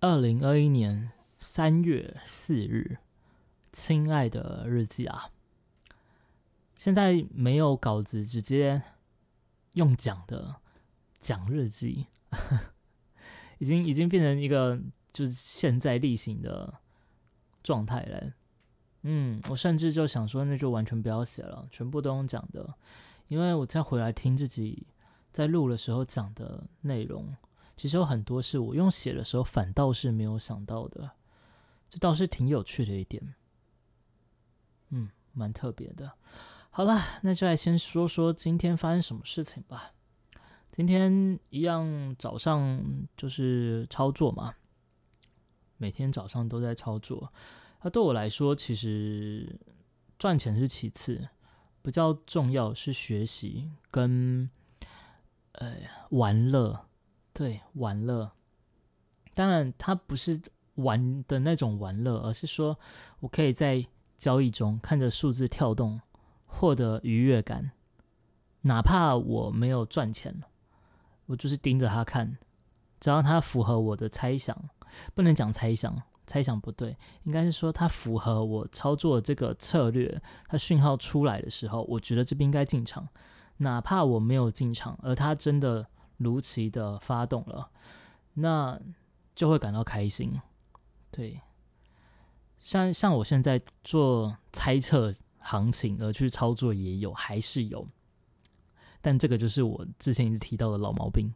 二零二一年三月四日，亲爱的日记啊，现在没有稿子，直接用讲的讲日记，已经 已经变成一个就是现在例行的状态了。嗯，我甚至就想说，那就完全不要写了，全部都用讲的，因为我再回来听自己在录的时候讲的内容，其实有很多是我用写的时候反倒是没有想到的，这倒是挺有趣的一点，嗯，蛮特别的。好了，那就来先说说今天发生什么事情吧。今天一样早上就是操作嘛，每天早上都在操作。那对我来说，其实赚钱是其次，比较重要是学习跟呃玩乐。对，玩乐。当然，它不是玩的那种玩乐，而是说我可以在交易中看着数字跳动，获得愉悦感，哪怕我没有赚钱，我就是盯着它看，只要它符合我的猜想，不能讲猜想。猜想不对，应该是说它符合我操作这个策略。它讯号出来的时候，我觉得这边应该进场，哪怕我没有进场，而它真的如期的发动了，那就会感到开心。对，像像我现在做猜测行情而去操作也有，还是有，但这个就是我之前一直提到的老毛病，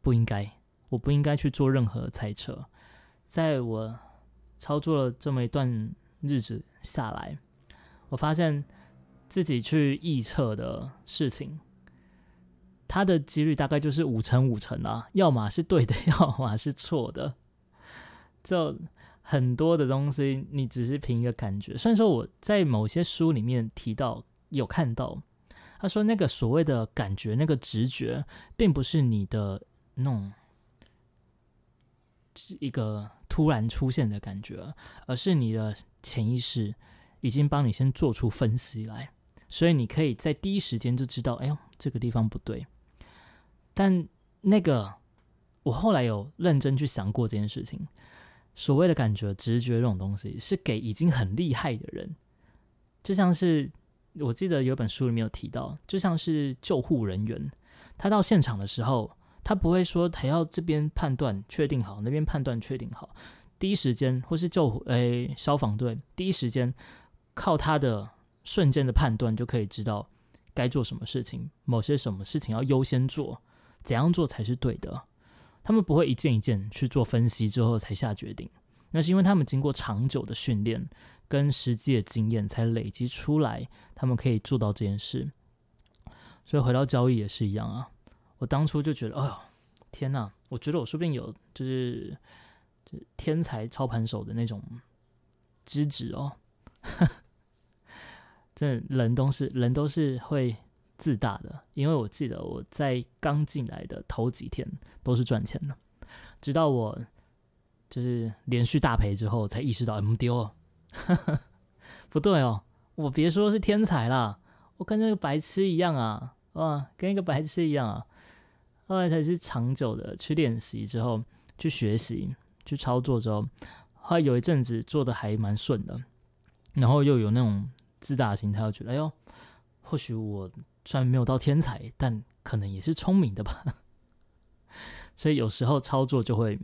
不应该，我不应该去做任何猜测。在我操作了这么一段日子下来，我发现自己去预测的事情，它的几率大概就是五成五成啊，要么是对的，要么是错的。就很多的东西，你只是凭一个感觉。虽然说我在某些书里面提到有看到，他说那个所谓的感觉，那个直觉，并不是你的那种是一个。突然出现的感觉，而是你的潜意识已经帮你先做出分析来，所以你可以在第一时间就知道，哎呦，这个地方不对。但那个，我后来有认真去想过这件事情，所谓的感觉、直觉这种东西，是给已经很厉害的人，就像是我记得有本书里面有提到，就像是救护人员，他到现场的时候。他不会说他要这边判断确定好，那边判断确定好，第一时间或是救诶消防队第一时间靠他的瞬间的判断就可以知道该做什么事情，某些什么事情要优先做，怎样做才是对的。他们不会一件一件去做分析之后才下决定，那是因为他们经过长久的训练跟实际的经验才累积出来，他们可以做到这件事。所以回到交易也是一样啊。我当初就觉得，哎呦，天哪！我觉得我说不定有就是天才操盘手的那种资质哦。这人都是人都是会自大的，因为我记得我在刚进来的头几天都是赚钱的，直到我就是连续大赔之后，才意识到 M 丢了。不对哦，我别说是天才啦，我跟那个白痴一样啊，哇，跟一个白痴一样啊。后来才是长久的去练习之后，去学习、去操作之后，后来有一阵子做的还蛮顺的，然后又有那种自大的心态，觉得哎呦，或许我虽然没有到天才，但可能也是聪明的吧。所以有时候操作就会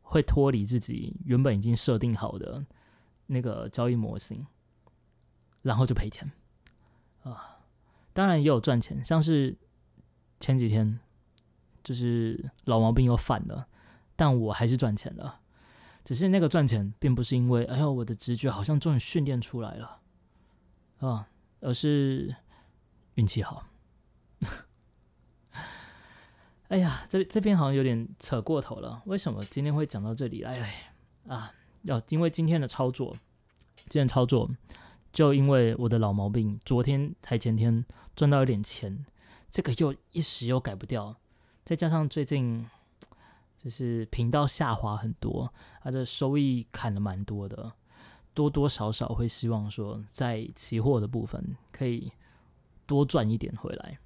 会脱离自己原本已经设定好的那个交易模型，然后就赔钱啊。当然也有赚钱，像是前几天。就是老毛病又犯了，但我还是赚钱了。只是那个赚钱，并不是因为哎呦我的直觉好像终于训练出来了啊，而是运气好。哎呀，这这边好像有点扯过头了。为什么今天会讲到这里来？啊，要因为今天的操作，今天操作就因为我的老毛病，昨天才前天赚到一点钱，这个又一时又改不掉。再加上最近就是频道下滑很多，它的收益砍了蛮多的，多多少少会希望说在期货的部分可以多赚一点回来，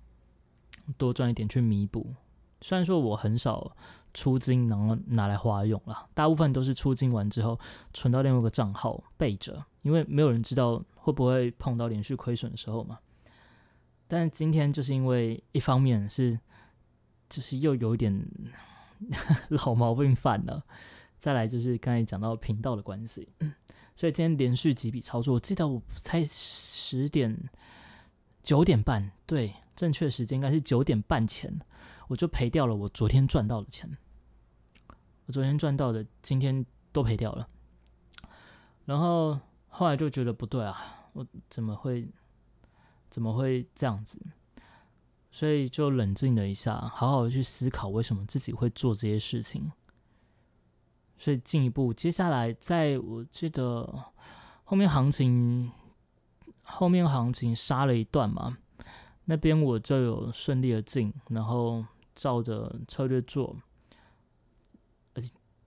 多赚一点去弥补。虽然说我很少出金，然后拿来花用了。大部分都是出金完之后存到另外一个账号备着，因为没有人知道会不会碰到连续亏损的时候嘛。但今天就是因为一方面是，就是又有一点 老毛病犯了，再来就是刚才讲到频道的关系，所以今天连续几笔操作，我记得我才十点九点半，对，正确时间应该是九点半前，我就赔掉了我昨天赚到的钱，我昨天赚到的今天都赔掉了，然后后来就觉得不对啊，我怎么会？怎么会这样子？所以就冷静了一下，好好去思考为什么自己会做这些事情。所以进一步，接下来在我记得后面行情，后面行情杀了一段嘛，那边我就有顺利的进，然后照着策略做。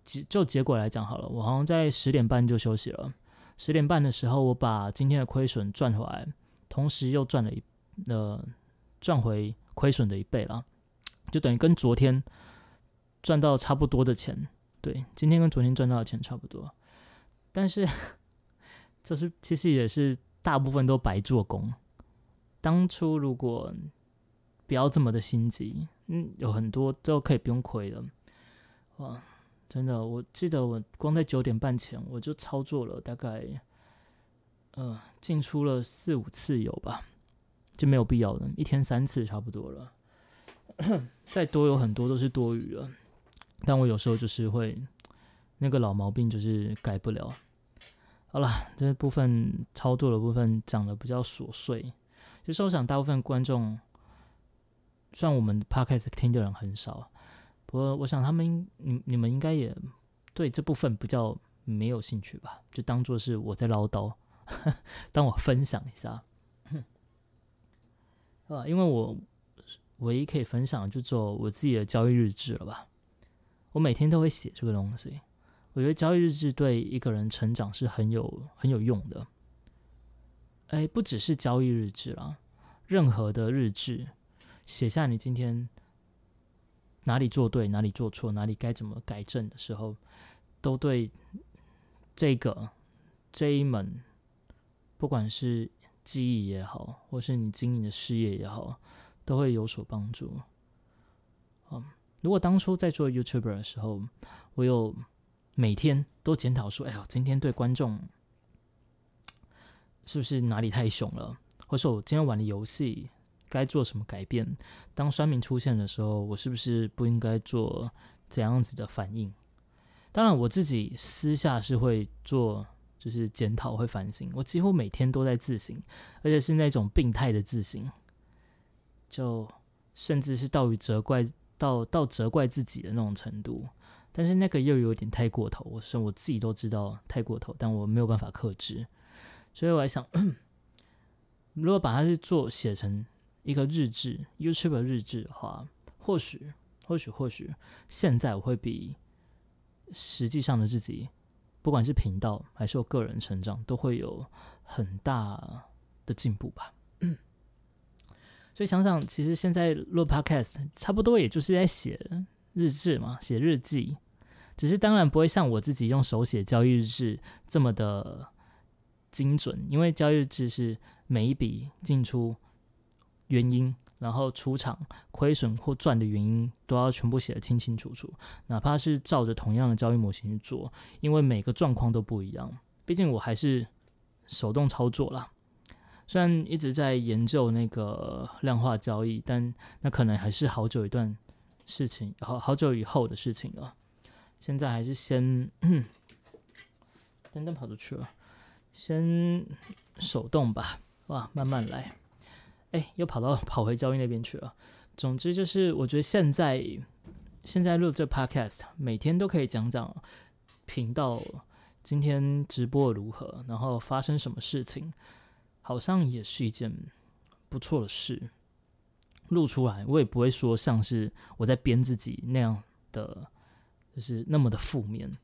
结就结果来讲好了，我好像在十点半就休息了。十点半的时候，我把今天的亏损赚回来。同时又赚了一呃赚回亏损的一倍了，就等于跟昨天赚到差不多的钱。对，今天跟昨天赚到的钱差不多，但是 这是其实也是大部分都白做工。当初如果不要这么的心急，嗯，有很多都可以不用亏的。哇，真的，我记得我光在九点半前我就操作了大概。呃，进出了四五次有吧，就没有必要的，一天三次差不多了。再多有很多都是多余的，但我有时候就是会那个老毛病就是改不了。好了，这部分操作的部分讲的比较琐碎，其实我想大部分观众，虽然我们 podcast 听的人很少，不过我想他们你你们应该也对这部分比较没有兴趣吧，就当做是我在唠叨。当我分享一下，啊，因为我唯一可以分享就做我自己的交易日志了吧。我每天都会写这个东西，我觉得交易日志对一个人成长是很有很有用的。哎，不只是交易日志啦，任何的日志，写下你今天哪里做对，哪里做错，哪里该怎么改正的时候，都对这个这一门。不管是记忆也好，或是你经营的事业也好，都会有所帮助。嗯，如果当初在做 YouTuber 的时候，我有每天都检讨说：“哎呦，今天对观众是不是哪里太凶了？”或者我今天玩的游戏该做什么改变？当酸民出现的时候，我是不是不应该做怎样子的反应？当然，我自己私下是会做。就是检讨会反省，我几乎每天都在自省，而且是那种病态的自省，就甚至是到于责怪到到责怪自己的那种程度。但是那个又有点太过头，我说我自己都知道太过头，但我没有办法克制。所以我还想，如果把它是做写成一个日志，YouTube 日志的话，或许或许或许现在我会比实际上的自己。不管是频道还是我个人成长，都会有很大的进步吧。所以想想，其实现在录 Podcast 差不多也就是在写日志嘛，写日记。只是当然不会像我自己用手写交易日志这么的精准，因为交易日志是每一笔进出原因。然后出场亏损或赚的原因都要全部写得清清楚楚，哪怕是照着同样的交易模型去做，因为每个状况都不一样。毕竟我还是手动操作啦，虽然一直在研究那个量化交易，但那可能还是好久一段事情，好好久以后的事情了。现在还是先 噔噔跑出去了，先手动吧，哇，慢慢来。哎，又跑到 跑回交易那边去了。总之就是，我觉得现在现在录这 podcast，每天都可以讲讲频道今天直播如何，然后发生什么事情，好像也是一件不错的事。录出来，我也不会说像是我在编自己那样的，就是那么的负面。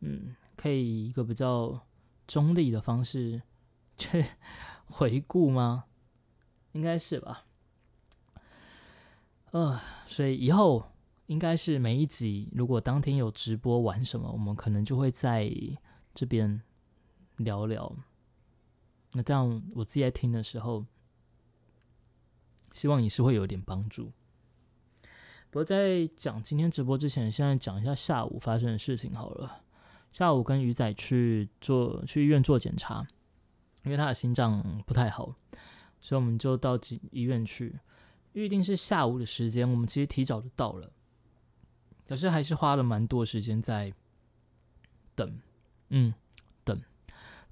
嗯，可以以一个比较中立的方式去 回顾吗？应该是吧，呃，所以以后应该是每一集，如果当天有直播玩什么，我们可能就会在这边聊聊。那这样我自己在听的时候，希望也是会有点帮助。不过在讲今天直播之前，现在讲一下下午发生的事情好了。下午跟鱼仔去做去医院做检查，因为他的心脏不太好，所以我们就到医院去。预定是下午的时间，我们其实提早就到了。可是还是花了蛮多时间在等，嗯，等，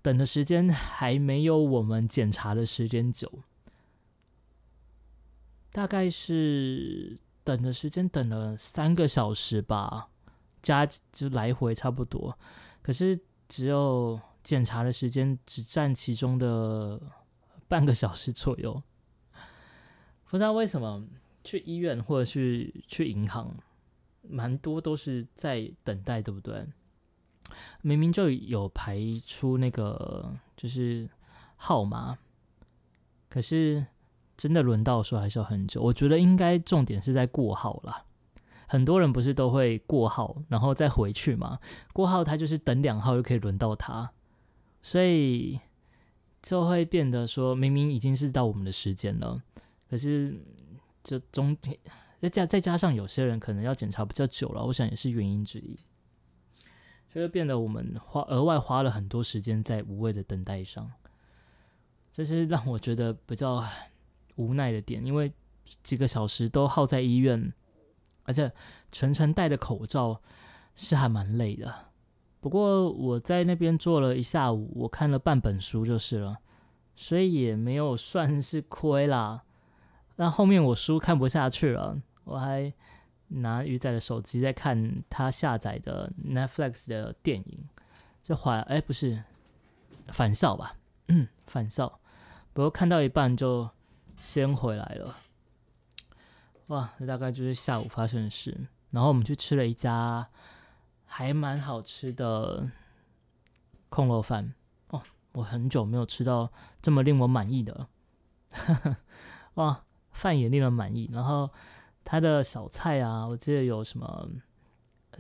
等的时间还没有我们检查的时间久，大概是等的时间等了三个小时吧，加就来回差不多。可是只有检查的时间只占其中的半个小时左右，不知道为什么去医院或者去去银行。蛮多都是在等待，对不对？明明就有排出那个就是号码，可是真的轮到的时候还是要很久。我觉得应该重点是在过号啦。很多人不是都会过号，然后再回去嘛？过号他就是等两号就可以轮到他，所以就会变得说明明已经是到我们的时间了，可是就中。再加再加上有些人可能要检查比较久了，我想也是原因之一，所以变得我们花额外花了很多时间在无谓的等待上，这是让我觉得比较无奈的点，因为几个小时都耗在医院，而且全程戴的口罩是还蛮累的。不过我在那边坐了一下午，我看了半本书就是了，所以也没有算是亏啦。那后面我书看不下去了。我还拿鱼仔的手机在看他下载的 Netflix 的电影，就怀哎不是返校吧？嗯，返校。不过看到一半就先回来了。哇，这大概就是下午发生的事。然后我们去吃了一家还蛮好吃的控肉饭。哦，我很久没有吃到这么令我满意的。哇，饭也令人满意。然后。他的小菜啊，我记得有什么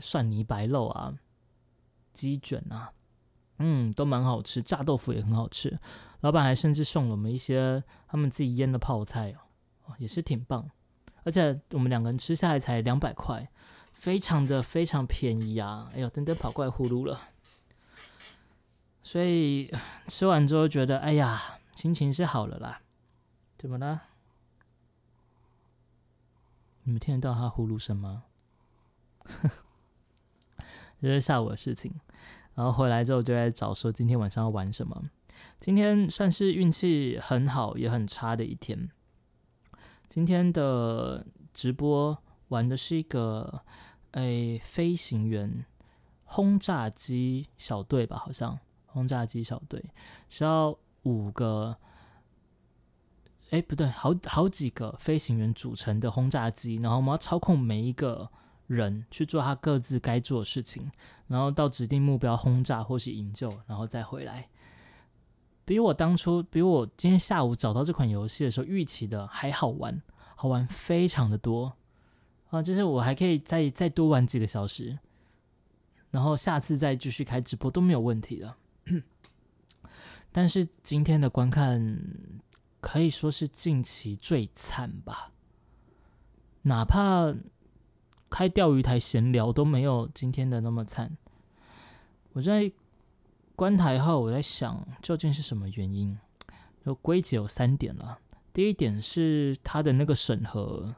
蒜泥白肉啊、鸡卷啊，嗯，都蛮好吃。炸豆腐也很好吃。老板还甚至送了我们一些他们自己腌的泡菜哦，也是挺棒。而且我们两个人吃下来才两百块，非常的非常便宜啊！哎呦，等等跑过来呼噜了。所以吃完之后觉得，哎呀，心情是好了啦。怎么了？你们听得到他呼噜声吗？这是下午的事情，然后回来之后就在找说今天晚上要玩什么。今天算是运气很好也很差的一天。今天的直播玩的是一个诶飞行员轰炸机小队吧，好像轰炸机小队是要五个。哎，不对，好好几个飞行员组成的轰炸机，然后我们要操控每一个人去做他各自该做的事情，然后到指定目标轰炸或是营救，然后再回来。比我当初，比我今天下午找到这款游戏的时候预期的还好玩，好玩非常的多啊！就是我还可以再再多玩几个小时，然后下次再继续开直播都没有问题的。但是今天的观看。可以说是近期最惨吧，哪怕开钓鱼台闲聊都没有今天的那么惨。我在关台后，我在想究竟是什么原因？就归结有三点了。第一点是他的那个审核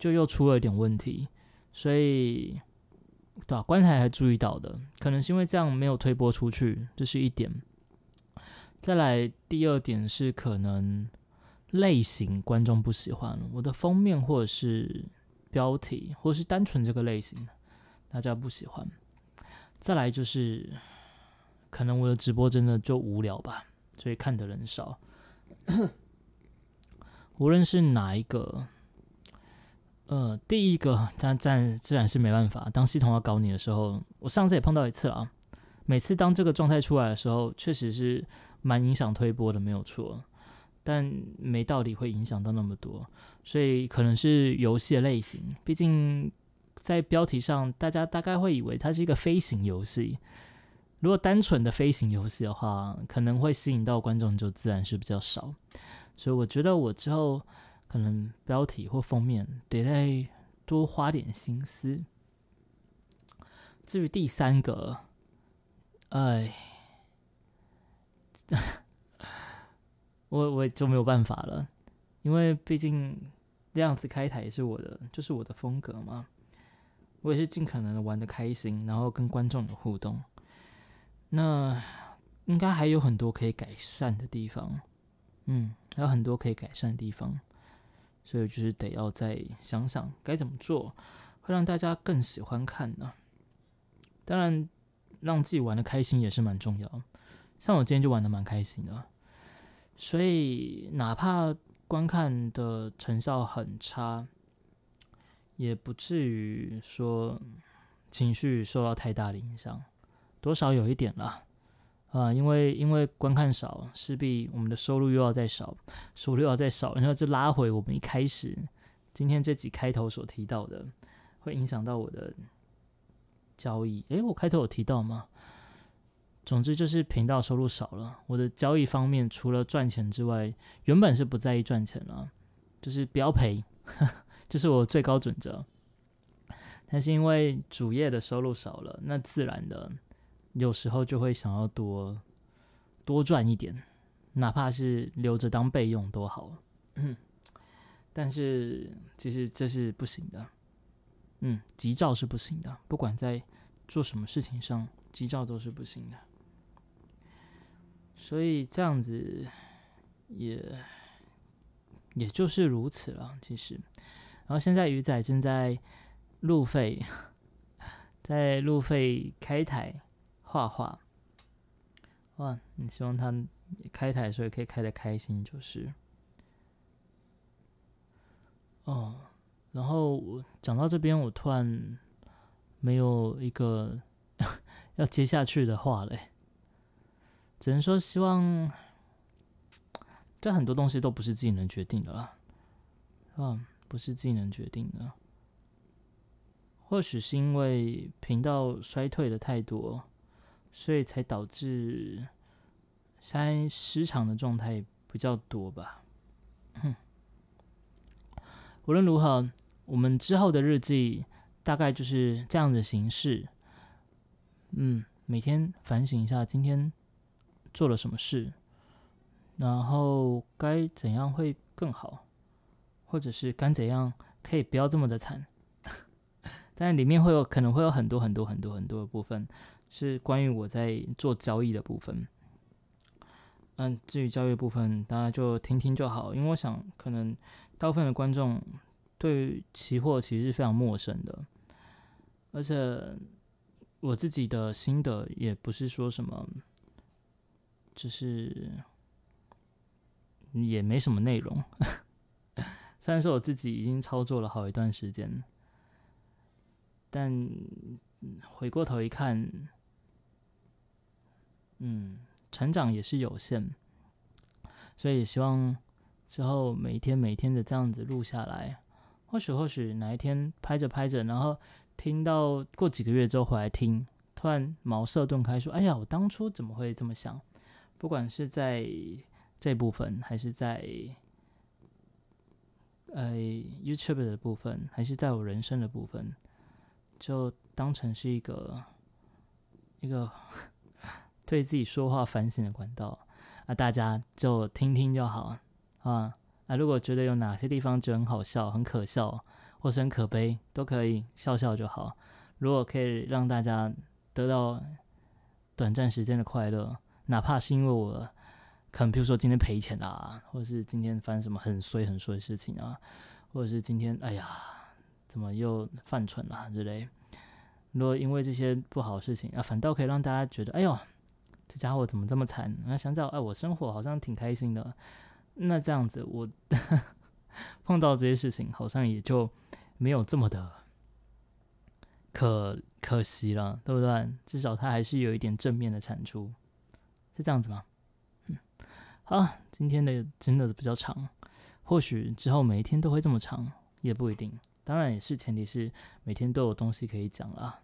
就又出了一点问题，所以对吧？关台还注意到的，可能是因为这样没有推播出去，这是一点。再来第二点是可能类型观众不喜欢我的封面或者是标题，或是单纯这个类型，大家不喜欢。再来就是可能我的直播真的就无聊吧，所以看的人少。无论是哪一个，呃，第一个，但暂自然是没办法。当系统要搞你的时候，我上次也碰到一次啊。每次当这个状态出来的时候，确实是。蛮影响推波的，没有错，但没道理会影响到那么多，所以可能是游戏的类型。毕竟在标题上，大家大概会以为它是一个飞行游戏。如果单纯的飞行游戏的话，可能会吸引到观众就自然是比较少。所以我觉得我之后可能标题或封面得再多花点心思。至于第三个，哎，我我就没有办法了，因为毕竟这样子开台也是我的，就是我的风格嘛。我也是尽可能的玩的开心，然后跟观众有互动。那应该还有很多可以改善的地方，嗯，还有很多可以改善的地方，所以就是得要再想想该怎么做，会让大家更喜欢看呢。当然，让自己玩的开心也是蛮重要。像我今天就玩的蛮开心的，所以哪怕观看的成效很差，也不至于说情绪受到太大的影响。多少有一点啦，啊，因为因为观看少，势必我们的收入又要再少，收入又要再少，然后就拉回我们一开始今天这集开头所提到的，会影响到我的交易。诶，我开头有提到吗？总之就是频道收入少了，我的交易方面除了赚钱之外，原本是不在意赚钱了，就是不要赔，这是我最高准则。但是因为主业的收入少了，那自然的。有时候就会想要多多赚一点，哪怕是留着当备用都好。嗯，但是其实这是不行的。嗯，急躁是不行的，不管在做什么事情上，急躁都是不行的。所以这样子也也就是如此了。其实，然后现在鱼仔正在路费，在路费开台。画画，哇！你希望他开台的时候也可以开的开心，就是。哦，然后我讲到这边，我突然没有一个 要接下去的话嘞，只能说希望，这很多东西都不是自己能决定的啦，啊，不是自己能决定的，或许是因为频道衰退的太多。所以才导致现在失常的状态比较多吧。哼无论如何，我们之后的日记大概就是这样的形式。嗯，每天反省一下今天做了什么事，然后该怎样会更好，或者是该怎样可以不要这么的惨。但里面会有可能会有很多很多很多很多的部分。是关于我在做交易的部分，嗯，至于交易部分，大家就听听就好，因为我想可能大部分的观众对期货其实是非常陌生的，而且我自己的心得也不是说什么，就是也没什么内容，虽然说我自己已经操作了好一段时间，但回过头一看。嗯，成长也是有限，所以也希望之后每一天每一天的这样子录下来，或许或许哪一天拍着拍着，然后听到过几个月之后回来听，突然茅塞顿开，说：“哎呀，我当初怎么会这么想？”不管是在这部分，还是在呃 YouTube 的部分，还是在我人生的部分，就当成是一个一个。对自己说话反省的管道啊，大家就听听就好啊啊！如果觉得有哪些地方就很好笑、很可笑，或是很可悲，都可以笑笑就好。如果可以让大家得到短暂时间的快乐，哪怕是因为我可能比如说今天赔钱啦，或者是今天发生什么很衰很衰的事情啊，或者是今天哎呀怎么又犯蠢了之类，如果因为这些不好的事情啊，反倒可以让大家觉得哎呦。这家伙怎么这么惨？那想想，哎，我生活好像挺开心的。那这样子，我 碰到这些事情，好像也就没有这么的可可惜了，对不对？至少它还是有一点正面的产出，是这样子吗？嗯，好，今天的真的比较长，或许之后每一天都会这么长，也不一定。当然也是前提是每天都有东西可以讲啦。